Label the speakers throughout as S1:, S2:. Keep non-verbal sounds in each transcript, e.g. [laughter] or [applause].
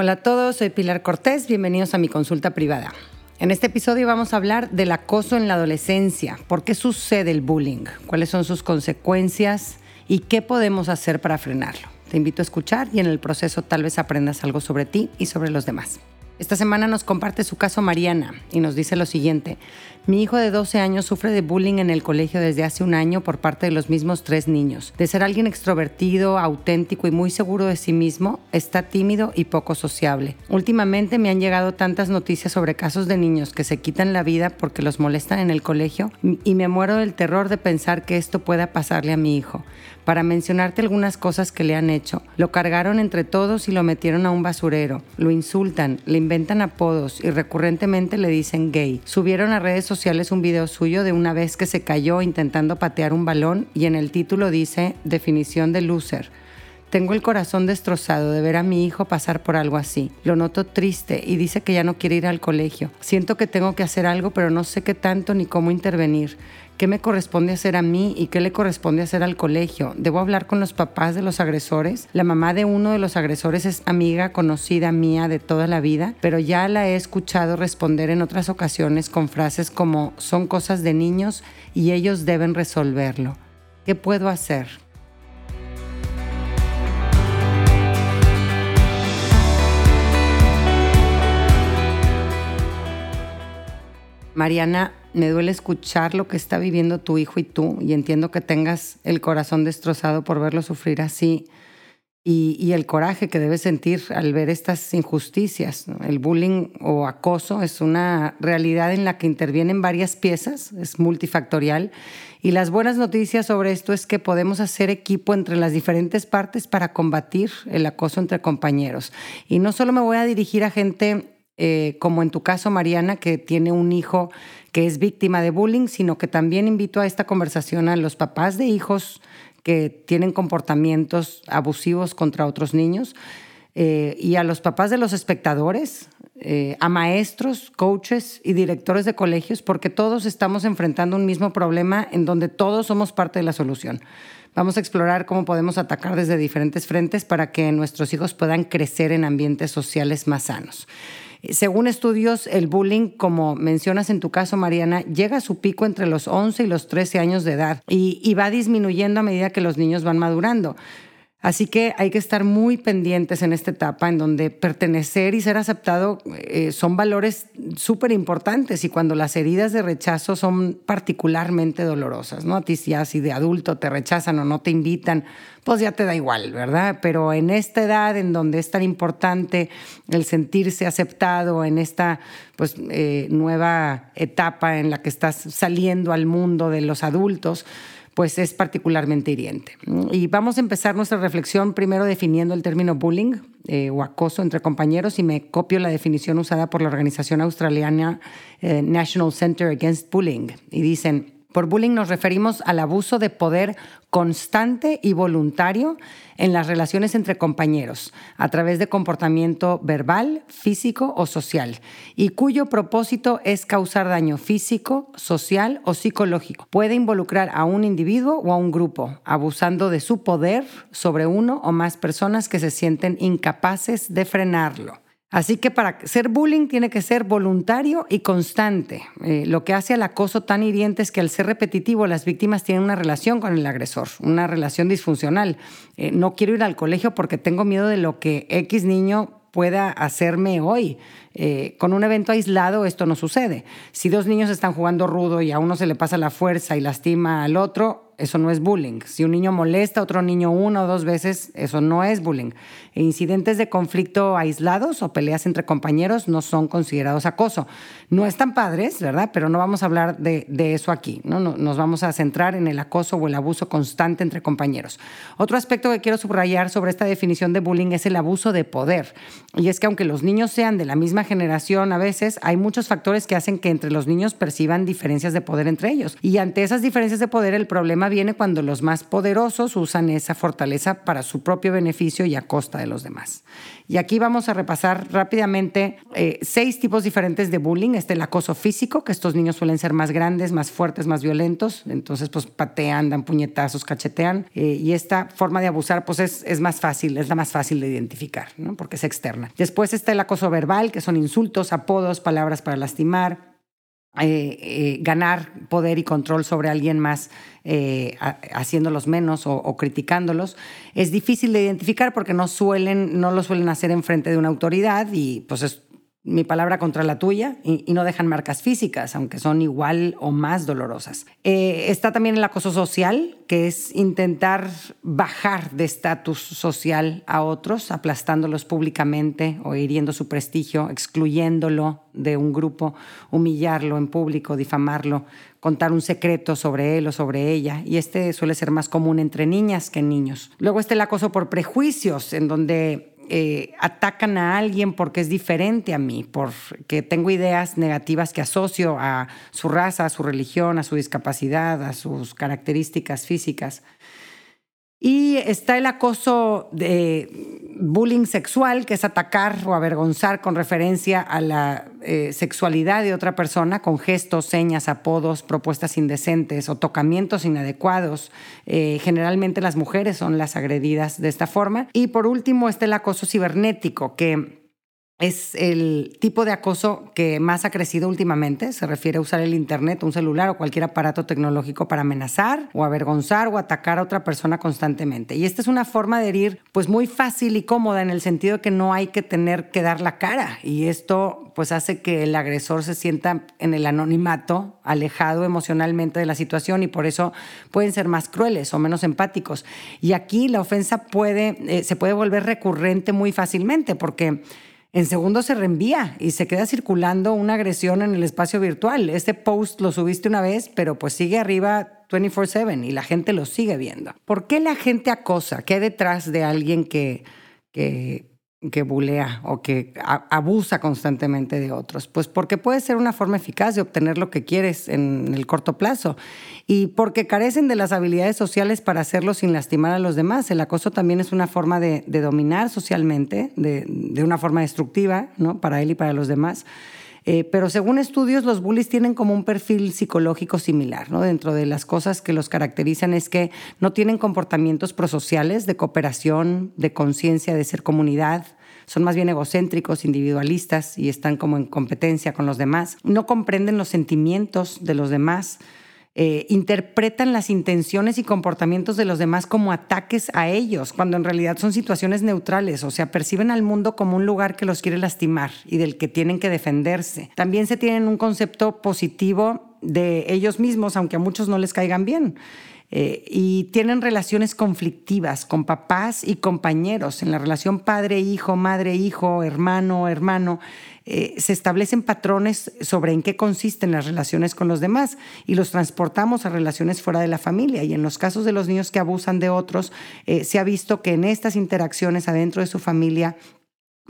S1: Hola a todos, soy Pilar Cortés, bienvenidos a mi consulta privada. En este episodio vamos a hablar del acoso en la adolescencia, por qué sucede el bullying, cuáles son sus consecuencias y qué podemos hacer para frenarlo. Te invito a escuchar y en el proceso tal vez aprendas algo sobre ti y sobre los demás. Esta semana nos comparte su caso Mariana y nos dice lo siguiente. Mi hijo de 12 años sufre de bullying en el colegio desde hace un año por parte de los mismos tres niños. De ser alguien extrovertido, auténtico y muy seguro de sí mismo, está tímido y poco sociable. Últimamente me han llegado tantas noticias sobre casos de niños que se quitan la vida porque los molestan en el colegio y me muero del terror de pensar que esto pueda pasarle a mi hijo para mencionarte algunas cosas que le han hecho. Lo cargaron entre todos y lo metieron a un basurero. Lo insultan, le inventan apodos y recurrentemente le dicen gay. Subieron a redes sociales un video suyo de una vez que se cayó intentando patear un balón y en el título dice definición de loser. Tengo el corazón destrozado de ver a mi hijo pasar por algo así. Lo noto triste y dice que ya no quiere ir al colegio. Siento que tengo que hacer algo, pero no sé qué tanto ni cómo intervenir. ¿Qué me corresponde hacer a mí y qué le corresponde hacer al colegio? ¿Debo hablar con los papás de los agresores? La mamá de uno de los agresores es amiga conocida mía de toda la vida, pero ya la he escuchado responder en otras ocasiones con frases como son cosas de niños y ellos deben resolverlo. ¿Qué puedo hacer? Mariana, me duele escuchar lo que está viviendo tu hijo y tú, y entiendo que tengas el corazón destrozado por verlo sufrir así y, el coraje que debes sentir al ver estas injusticias. El bullying o acoso es una realidad en la que intervienen varias piezas, es multifactorial, y las buenas noticias sobre esto es que podemos hacer equipo entre las diferentes partes para combatir el acoso entre compañeros. Y no solo me voy a dirigir a gente eh, como en tu caso, Mariana, que tiene un hijo que es víctima de bullying, sino que también invito a esta conversación a los papás de hijos que tienen comportamientos abusivos contra otros niños eh, y a los papás de los espectadores, eh, a maestros, coaches y directores de colegios, porque todos estamos enfrentando un mismo problema en donde todos somos parte de la solución. Vamos a explorar cómo podemos atacar desde diferentes frentes para que nuestros hijos puedan crecer en ambientes sociales más sanos. Según estudios, el bullying, como mencionas en tu caso, Mariana, llega a su pico entre los 11 y los 13 años de edad y, y va disminuyendo a medida que los niños van madurando. Así que hay que estar muy pendientes en esta etapa en donde pertenecer y ser aceptado eh, son valores súper importantes y cuando las heridas de rechazo son particularmente dolorosas, ¿no? A ti ya si de adulto te rechazan o no te invitan, pues ya te da igual, ¿verdad? Pero en esta edad en donde es tan importante el sentirse aceptado, en esta pues, eh, nueva etapa en la que estás saliendo al mundo de los adultos, pues es particularmente hiriente. Y vamos a empezar nuestra reflexión primero definiendo el término bullying eh, o acoso entre compañeros y me copio la definición usada por la organización australiana eh, National Center Against Bullying. Y dicen, por bullying nos referimos al abuso de poder constante y voluntario en las relaciones entre compañeros, a través de comportamiento verbal, físico o social, y cuyo propósito es causar daño físico, social o psicológico. Puede involucrar a un individuo o a un grupo, abusando de su poder sobre uno o más personas que se sienten incapaces de frenarlo. Así que para ser bullying tiene que ser voluntario y constante. Eh, lo que hace al acoso tan hiriente es que al ser repetitivo las víctimas tienen una relación con el agresor, una relación disfuncional. Eh, no quiero ir al colegio porque tengo miedo de lo que X niño pueda hacerme hoy. Eh, con un evento aislado esto no sucede. Si dos niños están jugando rudo y a uno se le pasa la fuerza y lastima al otro, eso no es bullying. Si un niño molesta a otro niño una o dos veces, eso no es bullying. E incidentes de conflicto aislados o peleas entre compañeros no son considerados acoso. No están padres, ¿verdad? Pero no vamos a hablar de, eso aquí. ¿no? Nos vamos a centrar en el acoso o el abuso constante entre compañeros. Otro aspecto que quiero subrayar sobre esta definición de bullying es el abuso de poder. Y es que aunque los niños sean de la misma generación a veces, hay muchos factores que hacen que entre los niños perciban diferencias de poder entre ellos. Y ante esas diferencias de poder, el problema viene cuando los más poderosos usan esa fortaleza para su propio beneficio y a costa de los demás. Y aquí vamos a repasar rápidamente eh, seis tipos diferentes de bullying. Este el acoso físico, que estos niños suelen ser más grandes, más fuertes, más violentos. Entonces, pues patean, dan puñetazos, cachetean. Eh, y esta forma de abusar, pues es, es, más fácil, es la más fácil de identificar, ¿no? porque es externa. Después está el acoso verbal, que son insultos, apodos, palabras para lastimar, eh, eh, ganar poder y control sobre alguien más eh, haciéndolos menos o, criticándolos, es difícil de identificar porque no, suelen, no lo suelen hacer en frente de una autoridad y pues es mi palabra contra la tuya y, no dejan marcas físicas, aunque son igual o más dolorosas. Eh, está también el acoso social, que es intentar bajar de estatus social a otros, aplastándolos públicamente o hiriendo su prestigio, excluyéndolo de un grupo, humillarlo en público, difamarlo, contar un secreto sobre él o sobre ella. Y este suele ser más común entre niñas que niños. Luego está el acoso por prejuicios, en donde eh, atacan a alguien porque es diferente a mí, porque tengo ideas negativas que asocio a su raza, a su religión, a su discapacidad, a sus características físicas. Y está el acoso de bullying sexual, que es atacar o avergonzar con referencia a la eh, sexualidad de otra persona con gestos, señas, apodos, propuestas indecentes o tocamientos inadecuados. Eh, generalmente las mujeres son las agredidas de esta forma. Y por último está el acoso cibernético, que es el tipo de acoso que más ha crecido últimamente. Se refiere a usar el Internet, un celular o cualquier aparato tecnológico para amenazar o avergonzar o atacar a otra persona constantemente. Y esta es una forma de herir pues muy fácil y cómoda en el sentido de que no hay que tener que dar la cara. Y esto pues hace que el agresor se sienta en el anonimato, alejado emocionalmente de la situación y por eso pueden ser más crueles o menos empáticos. Y aquí la ofensa puede, eh, se puede volver recurrente muy fácilmente porque en segundos se reenvía y se queda circulando una agresión en el espacio virtual. Este post lo subiste una vez, pero pues sigue arriba 24/7 y la gente lo sigue viendo. ¿Por qué la gente acosa? ¿Qué detrás de alguien que, que que bulea o que abusa constantemente de otros? Pues porque puede ser una forma eficaz de obtener lo que quieres en el corto plazo y porque carecen de las habilidades sociales para hacerlo sin lastimar a los demás. El acoso también es una forma de, dominar socialmente, de, de, una forma destructiva, ¿no? Para él y para los demás. Eh, pero según estudios, los bullies tienen como un perfil psicológico similar. ¿no? Dentro de las cosas que los caracterizan es que no tienen comportamientos prosociales de cooperación, de conciencia, de ser comunidad. Son más bien egocéntricos, individualistas y están como en competencia con los demás. No comprenden los sentimientos de los demás eh, interpretan las intenciones y comportamientos de los demás como ataques a ellos, cuando en realidad son situaciones neutrales, o sea, perciben al mundo como un lugar que los quiere lastimar y del que tienen que defenderse. También se tienen un concepto positivo de ellos mismos, aunque a muchos no les caigan bien. Eh, y tienen relaciones conflictivas con papás y compañeros. En la relación padre-hijo, madre-hijo, hermano-hermano, eh, se establecen patrones sobre en qué consisten las relaciones con los demás y los transportamos a relaciones fuera de la familia. Y en los casos de los niños que abusan de otros, eh, se ha visto que en estas interacciones adentro de su familia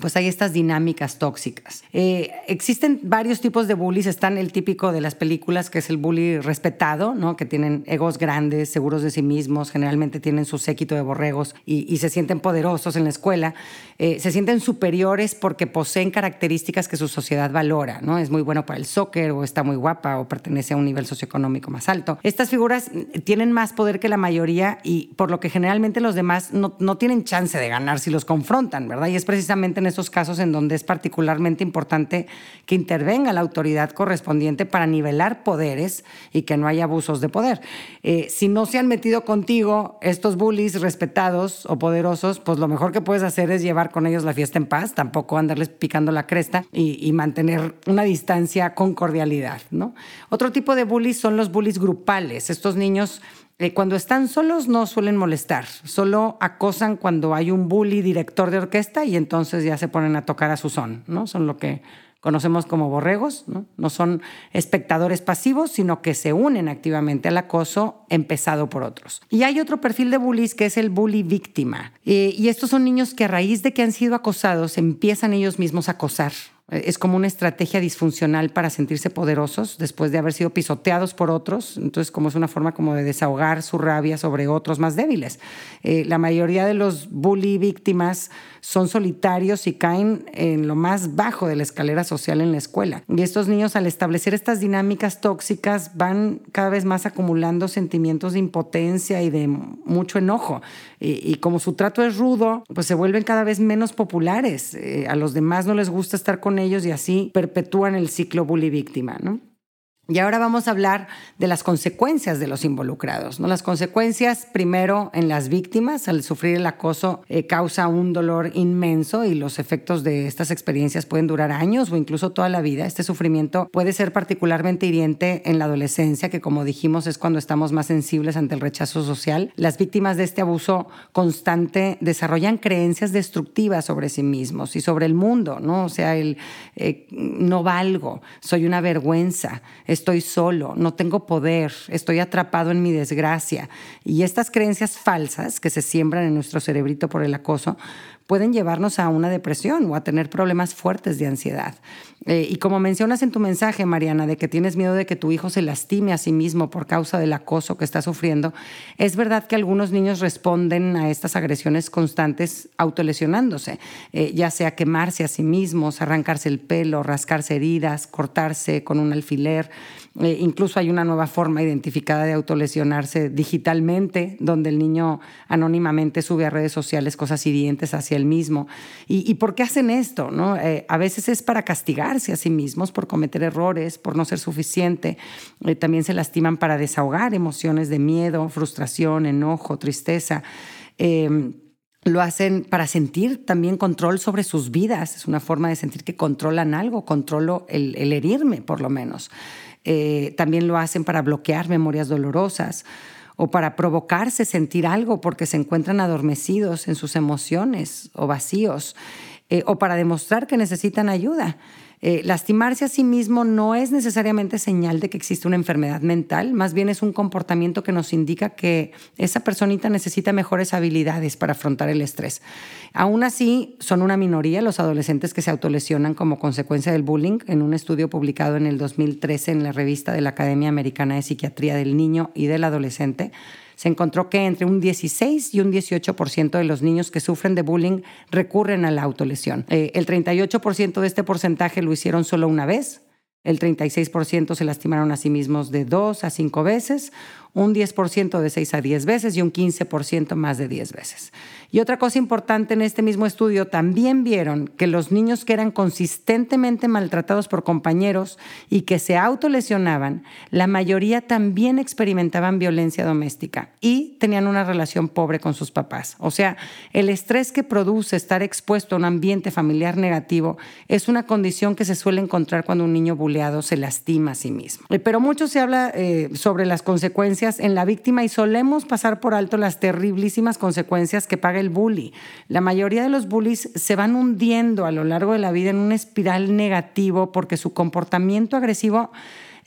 S1: pues hay estas dinámicas tóxicas. Eh, existen varios tipos de bullies. Están el típico de las películas, que es el bully respetado, ¿no? que tienen egos grandes, seguros de sí mismos, generalmente tienen su séquito de borregos y, se sienten poderosos en la escuela. Eh, se sienten superiores porque poseen características que su sociedad valora. ¿no? Es muy bueno para el soccer o está muy guapa o pertenece a un nivel socioeconómico más alto. Estas figuras tienen más poder que la mayoría y por lo que generalmente los demás no, no tienen chance de ganar si los confrontan, ¿verdad? Y es precisamente en esos casos en donde es particularmente importante que intervenga la autoridad correspondiente para nivelar poderes y que no haya abusos de poder. Eh, si no se han metido contigo estos bullies respetados o poderosos, pues lo mejor que puedes hacer es llevar con ellos la fiesta en paz, tampoco andarles picando la cresta y, mantener una distancia con cordialidad. ¿no? Otro tipo de bullies son los bullies grupales. Estos niños eh, cuando están solos no suelen molestar, solo acosan cuando hay un bully director de orquesta y entonces ya se ponen a tocar a su son, ¿no? Son lo que conocemos como borregos, ¿no? no son espectadores pasivos, sino que se unen activamente al acoso empezado por otros. Y hay otro perfil de bullies que es el bully víctima. Eh, y estos son niños que a raíz de que han sido acosados empiezan ellos mismos a acosar es como una estrategia disfuncional para sentirse poderosos después de haber sido pisoteados por otros. Entonces, como es una forma como de desahogar su rabia sobre otros más débiles. Eh, la mayoría de los bully víctimas son solitarios y caen en lo más bajo de la escalera social en la escuela. Y estos niños, al establecer estas dinámicas tóxicas, van cada vez más acumulando sentimientos de impotencia y de mucho enojo. Y, como su trato es rudo, pues se vuelven cada vez menos populares. Eh, a los demás no les gusta estar con ellos y así perpetúan el ciclo bully víctima, ¿no? Y ahora vamos a hablar de las consecuencias de los involucrados. ¿no? Las consecuencias, primero, en las víctimas, al sufrir el acoso, eh, causa un dolor inmenso y los efectos de estas experiencias pueden durar años o incluso toda la vida. Este sufrimiento puede ser particularmente hiriente en la adolescencia, que como dijimos es cuando estamos más sensibles ante el rechazo social. Las víctimas de este abuso constante desarrollan creencias destructivas sobre sí mismos y sobre el mundo, ¿no? O sea, el eh, no valgo, soy una vergüenza estoy solo, no tengo poder, estoy atrapado en mi desgracia. Y estas creencias falsas que se siembran en nuestro cerebrito por el acoso, pueden llevarnos a una depresión o a tener problemas fuertes de ansiedad. Eh, y como mencionas en tu mensaje, Mariana, de que tienes miedo de que tu hijo se lastime a sí mismo por causa del acoso que está sufriendo, es verdad que algunos niños responden a estas agresiones constantes autolesionándose, eh, ya sea quemarse a sí mismos, arrancarse el pelo, rascarse heridas, cortarse con un alfiler. Eh, incluso hay una nueva forma identificada de autolesionarse digitalmente, donde el niño anónimamente sube a redes sociales cosas hirientes hacia el mismo. ¿Y, por qué hacen esto? ¿no? A veces es para castigarse a sí mismos por cometer errores, por no ser suficiente. Eh, también se lastiman para desahogar emociones de miedo, frustración, enojo, tristeza. Em, lo hacen para sentir también control sobre sus vidas. Es una forma de sentir que controlan algo, controlo el, herirme por lo menos. Eh, también lo hacen para bloquear memorias dolorosas o para provocarse sentir algo porque se encuentran adormecidos en sus emociones o vacíos, eh, o para demostrar que necesitan ayuda. Eh, lastimarse a sí mismo no es necesariamente señal de que existe una enfermedad mental, más bien es un comportamiento que nos indica que esa personita necesita mejores habilidades para afrontar el estrés. Aún así, son una minoría los adolescentes que se autolesionan como consecuencia del bullying. En un estudio publicado en el 2013 en la revista de la Academia Americana de Psiquiatría del Niño y del Adolescente, se encontró que entre un 16 y un 18% de los niños que sufren de bullying recurren a la autolesión. Eh, el 38% de este porcentaje lo hicieron solo una vez, el 36% se lastimaron a sí mismos de dos a cinco veces, un 10% de 6 a 10 veces y un 15% más de 10 veces. Y otra cosa importante en este mismo estudio, también vieron que los niños que eran consistentemente maltratados por compañeros y que se autolesionaban, la mayoría también experimentaban violencia doméstica y tenían una relación pobre con sus papás. O sea, el estrés que produce estar expuesto a un ambiente familiar negativo es una condición que se suele encontrar cuando un niño buleado se lastima a sí mismo. Eh, pero mucho se habla eh, sobre las consecuencias en la víctima y solemos pasar por alto las terriblísimas consecuencias que paga el bully. La mayoría de los bullies se van hundiendo a lo largo de la vida en una espiral negativo porque su comportamiento agresivo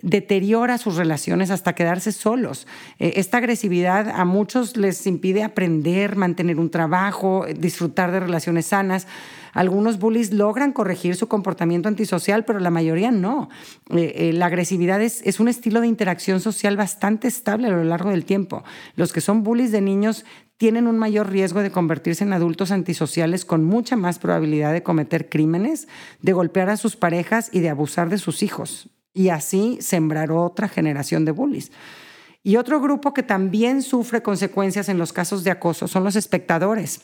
S1: deteriora sus relaciones hasta quedarse solos. Eh, esta agresividad a muchos les impide aprender, mantener un trabajo, disfrutar de relaciones sanas. Algunos bullies logran corregir su comportamiento antisocial, pero la mayoría no. Eh, eh, la agresividad es, es un estilo de interacción social bastante estable a lo largo del tiempo. Los que son bullies de niños tienen un mayor riesgo de convertirse en adultos antisociales con mucha más probabilidad de cometer crímenes, de golpear a sus parejas y de abusar de sus hijos. Y así sembrar otra generación de bullies. Y otro grupo que también sufre consecuencias en los casos de acoso son los espectadores.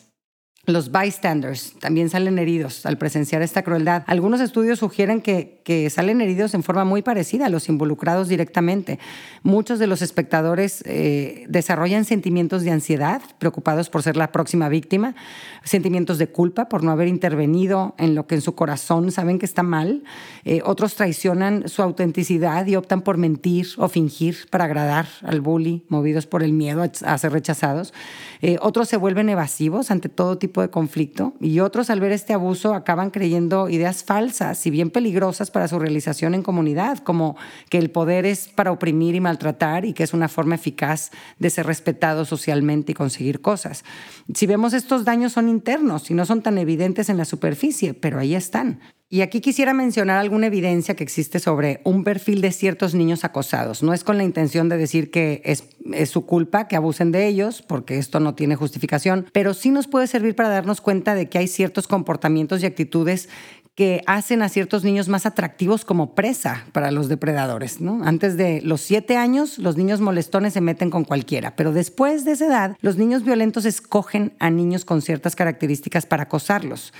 S1: Los bystanders también salen heridos al presenciar esta crueldad. Algunos estudios sugieren que, que, salen heridos en forma muy parecida a los involucrados directamente. Muchos de los espectadores eh, desarrollan sentimientos de ansiedad, preocupados por ser la próxima víctima, sentimientos de culpa por no haber intervenido en lo que en su corazón saben que está mal. Eh, otros traicionan su autenticidad y optan por mentir o fingir para agradar al bully, movidos por el miedo a ser rechazados. Eh, otros se vuelven evasivos ante todo tipo de conflicto y otros al ver este abuso acaban creyendo ideas falsas y bien peligrosas para su realización en comunidad, como que el poder es para oprimir y maltratar y que es una forma eficaz de ser respetado socialmente y conseguir cosas. Si vemos estos daños son internos y no son tan evidentes en la superficie, pero ahí están. Y aquí quisiera mencionar alguna evidencia que existe sobre un perfil de ciertos niños acosados. No es con la intención de decir que es, su culpa que abusen de ellos, porque esto no tiene justificación, pero sí nos puede servir para darnos cuenta de que hay ciertos comportamientos y actitudes que hacen a ciertos niños más atractivos como presa para los depredadores. ¿no? Antes de los siete años, los niños molestones se meten con cualquiera, pero después de esa edad, los niños violentos escogen a niños con ciertas características para acosarlos.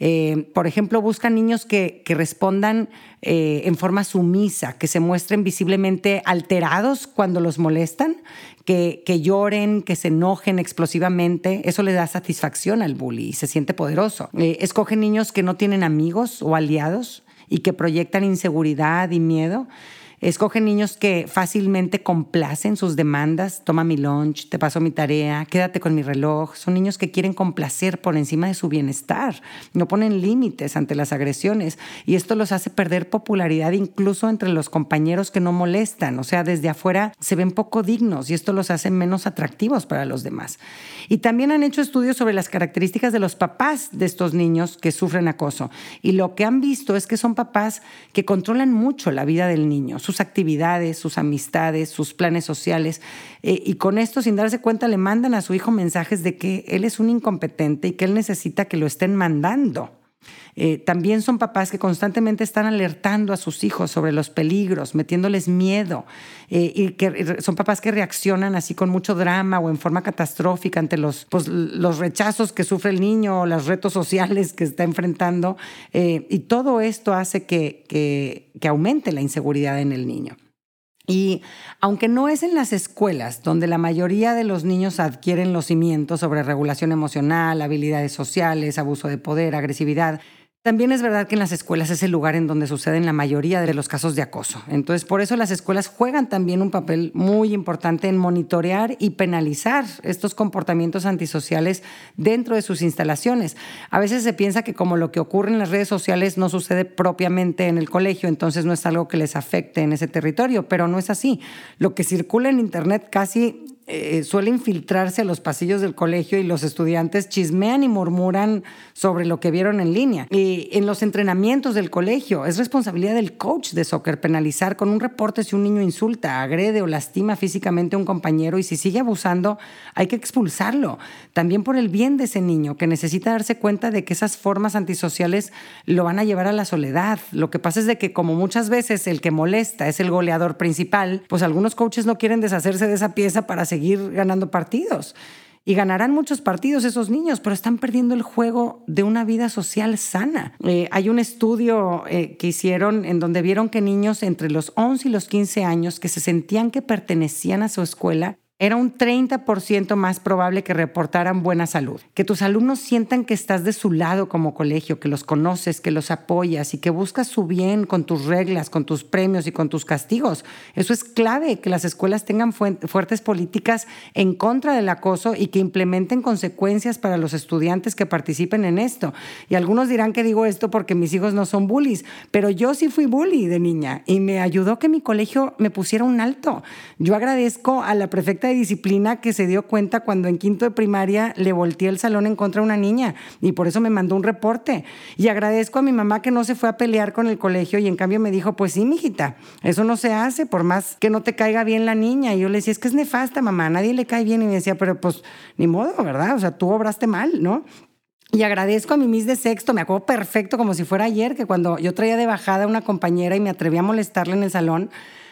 S1: Eh, por ejemplo, buscan niños que, respondan eh, en forma sumisa, que se muestren visiblemente alterados cuando los molestan, que, lloren, que se enojen explosivamente. Eso le da satisfacción al bully y se siente poderoso. Eh, escogen niños que no tienen amigos o aliados y que proyectan inseguridad y miedo. Escoge niños que fácilmente complacen sus demandas. Toma mi lunch, te paso mi tarea, quédate con mi reloj. Son niños que quieren complacer por encima de su bienestar. No ponen límites ante las agresiones y esto los hace perder popularidad incluso entre los compañeros que no molestan. O sea, desde afuera se ven poco dignos y esto los hace menos atractivos para los demás. Y también han hecho estudios sobre las características de los papás de estos niños que sufren acoso. Y lo que han visto es que son papás que controlan mucho la vida del niño sus actividades, sus amistades, sus planes sociales. Eh, y con esto, sin darse cuenta, le mandan a su hijo mensajes de que él es un incompetente y que él necesita que lo estén mandando. Eh, también son papás que constantemente están alertando a sus hijos sobre los peligros, metiéndoles miedo, eh, y que son papás que reaccionan así con mucho drama o en forma catastrófica ante los, pues, los rechazos que sufre el niño o los retos sociales que está enfrentando. Eh, y todo esto hace que, que, que aumente la inseguridad en el niño. Y aunque no es en las escuelas donde la mayoría de los niños adquieren los cimientos sobre regulación emocional, habilidades sociales, abuso de poder, agresividad, también es verdad que en las escuelas es el lugar en donde suceden la mayoría de los casos de acoso. Entonces, por eso las escuelas juegan también un papel muy importante en monitorear y penalizar estos comportamientos antisociales dentro de sus instalaciones. A veces se piensa que como lo que ocurre en las redes sociales no sucede propiamente en el colegio, entonces no es algo que les afecte en ese territorio, pero no es así. Lo que circula en Internet casi eh, suele infiltrarse a los pasillos del colegio y los estudiantes chismean y murmuran sobre lo que vieron en línea. Y en los entrenamientos del colegio es responsabilidad del coach de soccer penalizar con un reporte si un niño insulta, agrede o lastima físicamente a un compañero y si sigue abusando hay que expulsarlo. También por el bien de ese niño que necesita darse cuenta de que esas formas antisociales lo van a llevar a la soledad. Lo que pasa es de que como muchas veces el que molesta es el goleador principal, pues algunos coaches no quieren deshacerse de esa pieza para seguir seguir ganando partidos. Y ganarán muchos partidos esos niños, pero están perdiendo el juego de una vida social sana. Eh, hay un estudio eh, que hicieron en donde vieron que niños entre los 11 y los 15 años que se sentían que pertenecían a su escuela era un 30% más probable que reportaran buena salud. Que tus alumnos sientan que estás de su lado como colegio, que los conoces, que los apoyas y que buscas su bien con tus reglas, con tus premios y con tus castigos. Eso es clave, que las escuelas tengan fuertes políticas en contra del acoso y que implementen consecuencias para los estudiantes que participen en esto. Y algunos dirán que digo esto porque mis hijos no son bullies, pero yo sí fui bully de niña y me ayudó que mi colegio me pusiera un alto. Yo agradezco a la prefecta de disciplina que se dio cuenta cuando en quinto de primaria le volteé el salón en contra de una niña y por eso me mandó un reporte. Y agradezco a mi mamá que no se fue a pelear con el colegio y en cambio me dijo, pues sí, mijita, eso no se hace por más que no te caiga bien la niña. Y yo le decía, es que es nefasta, mamá, a nadie le cae bien. Y me decía, pero pues ni modo, ¿verdad? O sea, tú obraste mal, ¿no? Y agradezco a mi Miss de sexto, me acuerdo perfecto como si fuera ayer, que cuando yo traía de bajada a una compañera y me atreví a molestarle en el salón,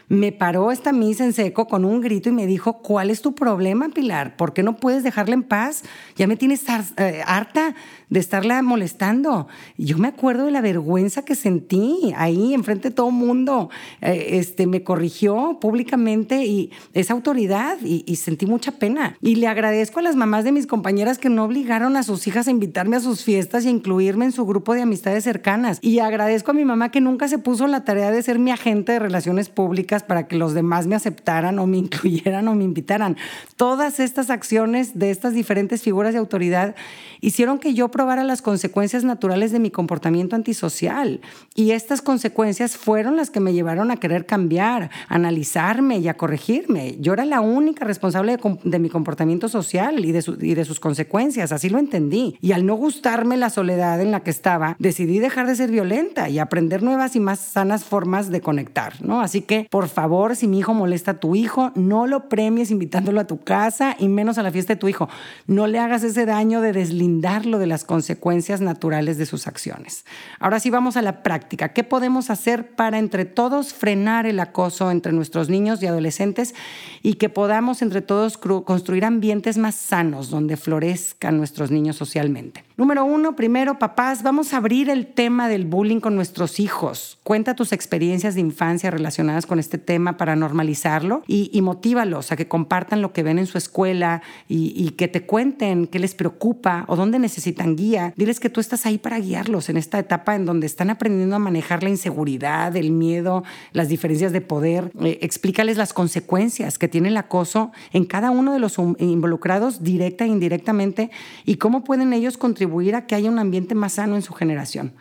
S1: me paró esta misa en seco con un grito y me dijo, ¿cuál es tu problema, Pilar? ¿Por qué no puedes dejarla en paz? Ya me tienes eh, harta de estarla molestando. yo me acuerdo de la vergüenza que sentí ahí enfrente de todo mundo. Eh, este, me corrigió públicamente y esa autoridad y, y, sentí mucha pena. Y le agradezco a las mamás de mis compañeras que no obligaron a sus hijas a invitarme a sus fiestas y a incluirme en su grupo de amistades cercanas. Y agradezco a mi mamá que nunca se puso la tarea de ser mi agente de relaciones públicas para que los demás me aceptaran o me [laughs] incluyeran o me invitaran. Todas estas acciones de estas diferentes figuras de autoridad hicieron que yo probara las consecuencias naturales de mi comportamiento antisocial. Y estas consecuencias fueron las que me llevaron a querer cambiar, a analizarme y a corregirme. Yo era la única responsable de, mi comportamiento social y de, y de sus consecuencias, así lo entendí. Y al no gustarme la soledad en la que estaba, decidí dejar de ser violenta y aprender nuevas y más sanas formas de conectar, ¿no? Así que, por favor, si mi hijo molesta a tu hijo, no lo premies invitándolo a tu casa y menos a la fiesta de tu hijo. No le hagas ese daño de deslindarlo de las consecuencias naturales de sus acciones. Ahora sí vamos a la práctica. ¿Qué podemos hacer para entre todos frenar el acoso entre nuestros niños y adolescentes y que podamos entre todos construir ambientes más sanos donde florezcan nuestros niños socialmente? Número uno, primero, papás, vamos a abrir el tema del bullying con nuestros hijos. Cuenta tus experiencias de infancia relacionadas con este tema para normalizarlo y, y motívalos a que compartan lo que ven en su escuela y, que te cuenten qué les preocupa o dónde necesitan guía. Diles que tú estás ahí para guiarlos en esta etapa en donde están aprendiendo a manejar la inseguridad, el miedo, las diferencias de poder. Eh, explícales las consecuencias que tiene el acoso en cada uno de los involucrados, directa e indirectamente, y cómo pueden ellos contribuir a que haya un ambiente más sano en su generación.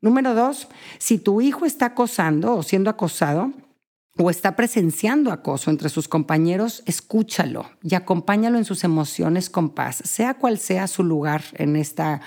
S1: Número dos, si tu hijo está acosando o siendo acosado, o está presenciando acoso entre sus compañeros, escúchalo y acompáñalo en sus emociones con paz, sea cual sea su lugar en esta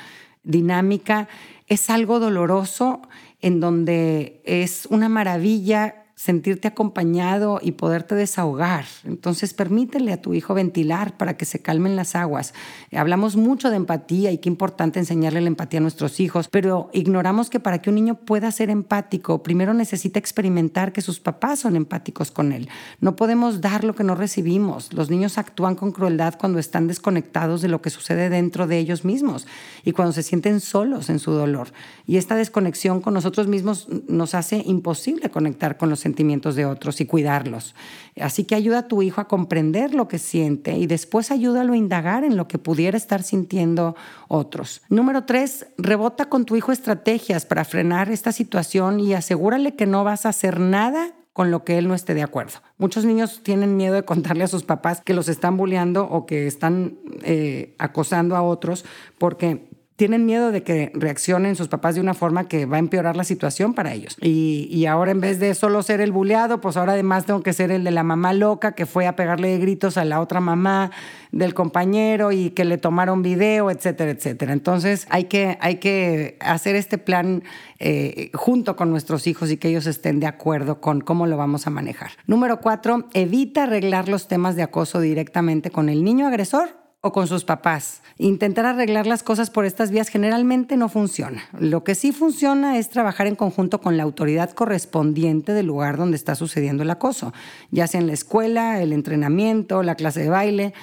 S1: dinámica. Es algo doloroso en donde es una maravilla sentirte acompañado y poderte desahogar. Entonces permítele a tu hijo ventilar para que se calmen las aguas. Hablamos mucho de empatía y qué importante enseñarle la empatía a nuestros hijos, pero ignoramos que para que un niño pueda ser empático, primero necesita experimentar que sus papás son empáticos con él. No podemos dar lo que no recibimos. Los niños actúan con crueldad cuando están desconectados de lo que sucede dentro de ellos mismos y cuando se sienten solos en su dolor. Y esta desconexión con nosotros mismos nos hace imposible conectar con los sentimientos de otros y cuidarlos. Así que ayuda a tu hijo a comprender lo que siente y después ayúdalo a indagar en lo que pudiera estar sintiendo otros. Número tres, rebota con tu hijo estrategias para frenar esta situación y asegúrale que no vas a hacer nada con lo que él no esté de acuerdo. Muchos niños tienen miedo de contarle a sus papás que los están bulleando o que están eh, acosando a otros porque tienen miedo de que reaccionen sus papás de una forma que va a empeorar la situación para ellos. Y, ahora en vez de solo ser el buleado, pues ahora además tengo que ser el de la mamá loca que fue a pegarle gritos a la otra mamá del compañero y que le tomaron video, etcétera, etcétera. Entonces hay que, hay que hacer este plan eh, junto con nuestros hijos y que ellos estén de acuerdo con cómo lo vamos a manejar. Número cuatro, evita arreglar los temas de acoso directamente con el niño agresor con sus papás. Intentar arreglar las cosas por estas vías generalmente no funciona. Lo que sí funciona es trabajar en conjunto con la autoridad correspondiente del lugar donde está sucediendo el acoso, ya sea en la escuela, el entrenamiento, la clase de baile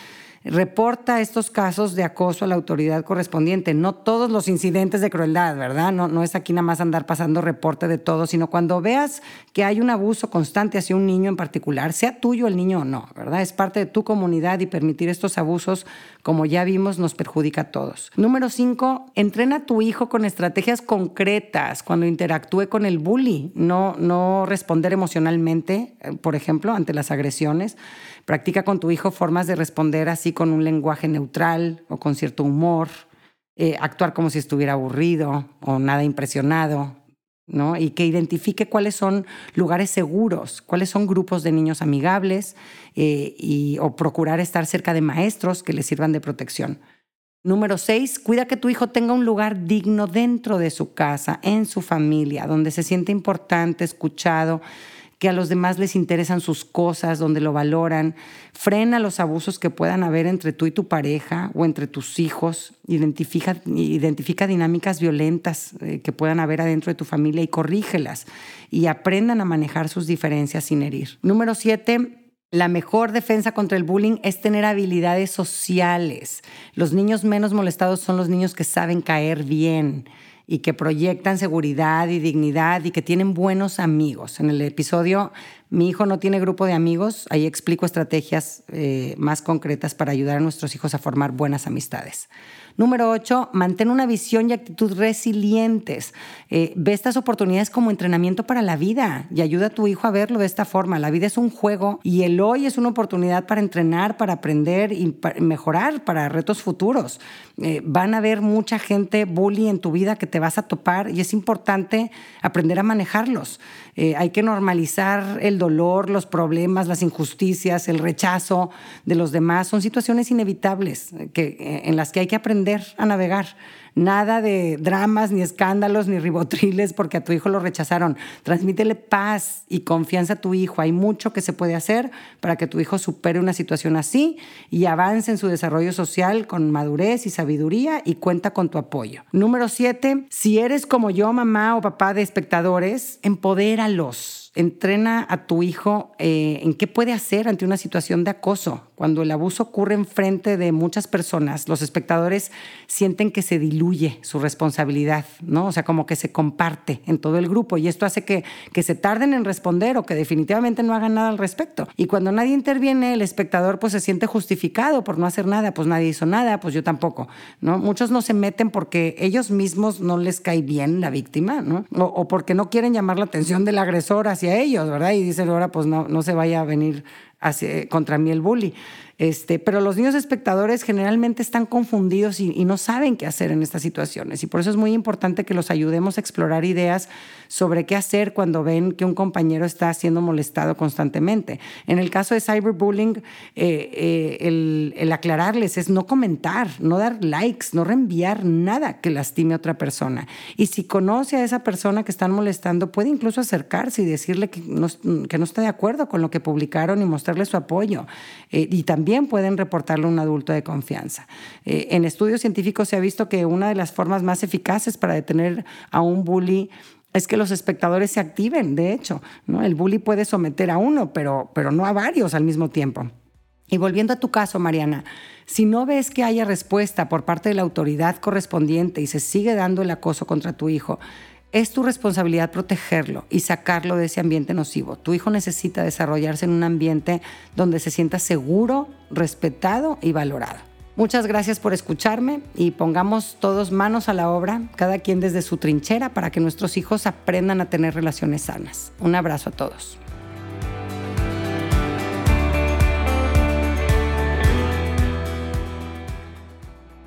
S1: reporta estos casos de acoso a la autoridad correspondiente. No todos los incidentes de crueldad, ¿verdad? No, no es aquí nada más andar pasando reporte de todo, sino cuando veas que hay un abuso constante hacia un niño en particular, sea tuyo el niño o no, ¿verdad? Es parte de tu comunidad y permitir estos abusos, como ya vimos, nos perjudica a todos. Número cinco, entrena a tu hijo con estrategias concretas cuando interactúe con el bully, no, no responder emocionalmente, eh, por ejemplo, ante las agresiones. Practica con tu hijo formas de responder así con un lenguaje neutral o con cierto humor, eh, actuar como si estuviera aburrido o nada impresionado, ¿no? Y que identifique cuáles son lugares seguros, cuáles son grupos de niños amigables eh, y, o procurar estar cerca de maestros que le sirvan de protección. Número seis, cuida que tu hijo tenga un lugar digno dentro de su casa, en su familia, donde se siente importante, escuchado, que a los demás les interesan sus cosas, donde lo valoran. Frena los abusos que puedan haber entre tú y tu pareja o entre tus hijos. Identifica, identifica dinámicas violentas eh, que puedan haber adentro de tu familia y corrígelas. Y aprendan a manejar sus diferencias sin herir. Número siete, la mejor defensa contra el bullying es tener habilidades sociales. Los niños menos molestados son los niños que saben caer bien y que proyectan seguridad y dignidad y que tienen buenos amigos. En el episodio Mi hijo no tiene grupo de amigos, ahí explico estrategias eh, más concretas para ayudar a nuestros hijos a formar buenas amistades. Número ocho, mantén una visión y actitud resilientes. Eh, ve estas oportunidades como entrenamiento para la vida y ayuda a tu hijo a verlo de esta forma. La vida es un juego y el hoy es una oportunidad para entrenar, para aprender y mejorar para retos futuros. Eh, van a haber mucha gente bully en tu vida que te vas a topar y es importante aprender a manejarlos. Eh, hay que normalizar el dolor, los problemas, las injusticias, el rechazo de los demás. Son situaciones inevitables que, en las que hay que aprender a navegar. Nada de dramas, ni escándalos, ni ribotriles porque a tu hijo lo rechazaron. Transmítele paz y confianza a tu hijo. Hay mucho que se puede hacer para que tu hijo supere una situación así y avance en su desarrollo social con madurez y sabiduría y cuenta con tu apoyo. Número siete, si eres como yo, mamá o papá de espectadores, empodéralos entrena a tu hijo eh, en qué puede hacer ante una situación de acoso. Cuando el abuso ocurre en frente de muchas personas, los espectadores sienten que se diluye su responsabilidad, ¿no? O sea, como que se comparte en todo el grupo y esto hace que, que se tarden en responder o que definitivamente no hagan nada al respecto. Y cuando nadie interviene, el espectador pues se siente justificado por no hacer nada, pues nadie hizo nada, pues yo tampoco, ¿no? Muchos no se meten porque ellos mismos no les cae bien la víctima, ¿no? O, o porque no quieren llamar la atención del agresor hacia ellos, ¿verdad? Y dicen ahora pues no, no se vaya a venir contra mí el bully. Este, pero los niños espectadores generalmente están confundidos y, no saben qué hacer en estas situaciones. Y por eso es muy importante que los ayudemos a explorar ideas sobre qué hacer cuando ven que un compañero está siendo molestado constantemente. En el caso de cyberbullying, eh, eh, el, el, aclararles es no comentar, no dar likes, no reenviar nada que lastime a otra persona. Y si conoce a esa persona que están molestando, puede incluso acercarse y decirle que no, que no está de acuerdo con lo que publicaron y mostrarle su apoyo. Eh, y también también pueden reportarlo un adulto de confianza. Eh, en estudios científicos se ha visto que una de las formas más eficaces para detener a un bully es que los espectadores se activen, de hecho. El bully puede someter a uno, pero, pero no a varios al mismo tiempo. Y volviendo a tu caso, Mariana, si no ves que haya respuesta por parte de la autoridad correspondiente y se sigue dando el acoso contra tu hijo, es tu responsabilidad protegerlo y sacarlo de ese ambiente nocivo. Tu hijo necesita desarrollarse en un ambiente donde se sienta seguro, respetado y valorado. Muchas gracias por escucharme y pongamos todos manos a la obra, cada quien desde su trinchera, para que nuestros hijos aprendan a tener relaciones sanas. Un abrazo a todos.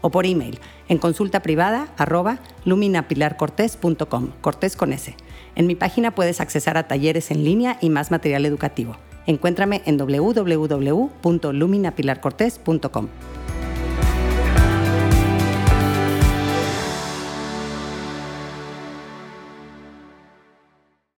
S1: o por email en consulta privada arroba luminapilarcortés.com, cortés con S. En mi página puedes accesar a talleres en línea y más material educativo. Encuéntrame en www.luminapilarcortés.com.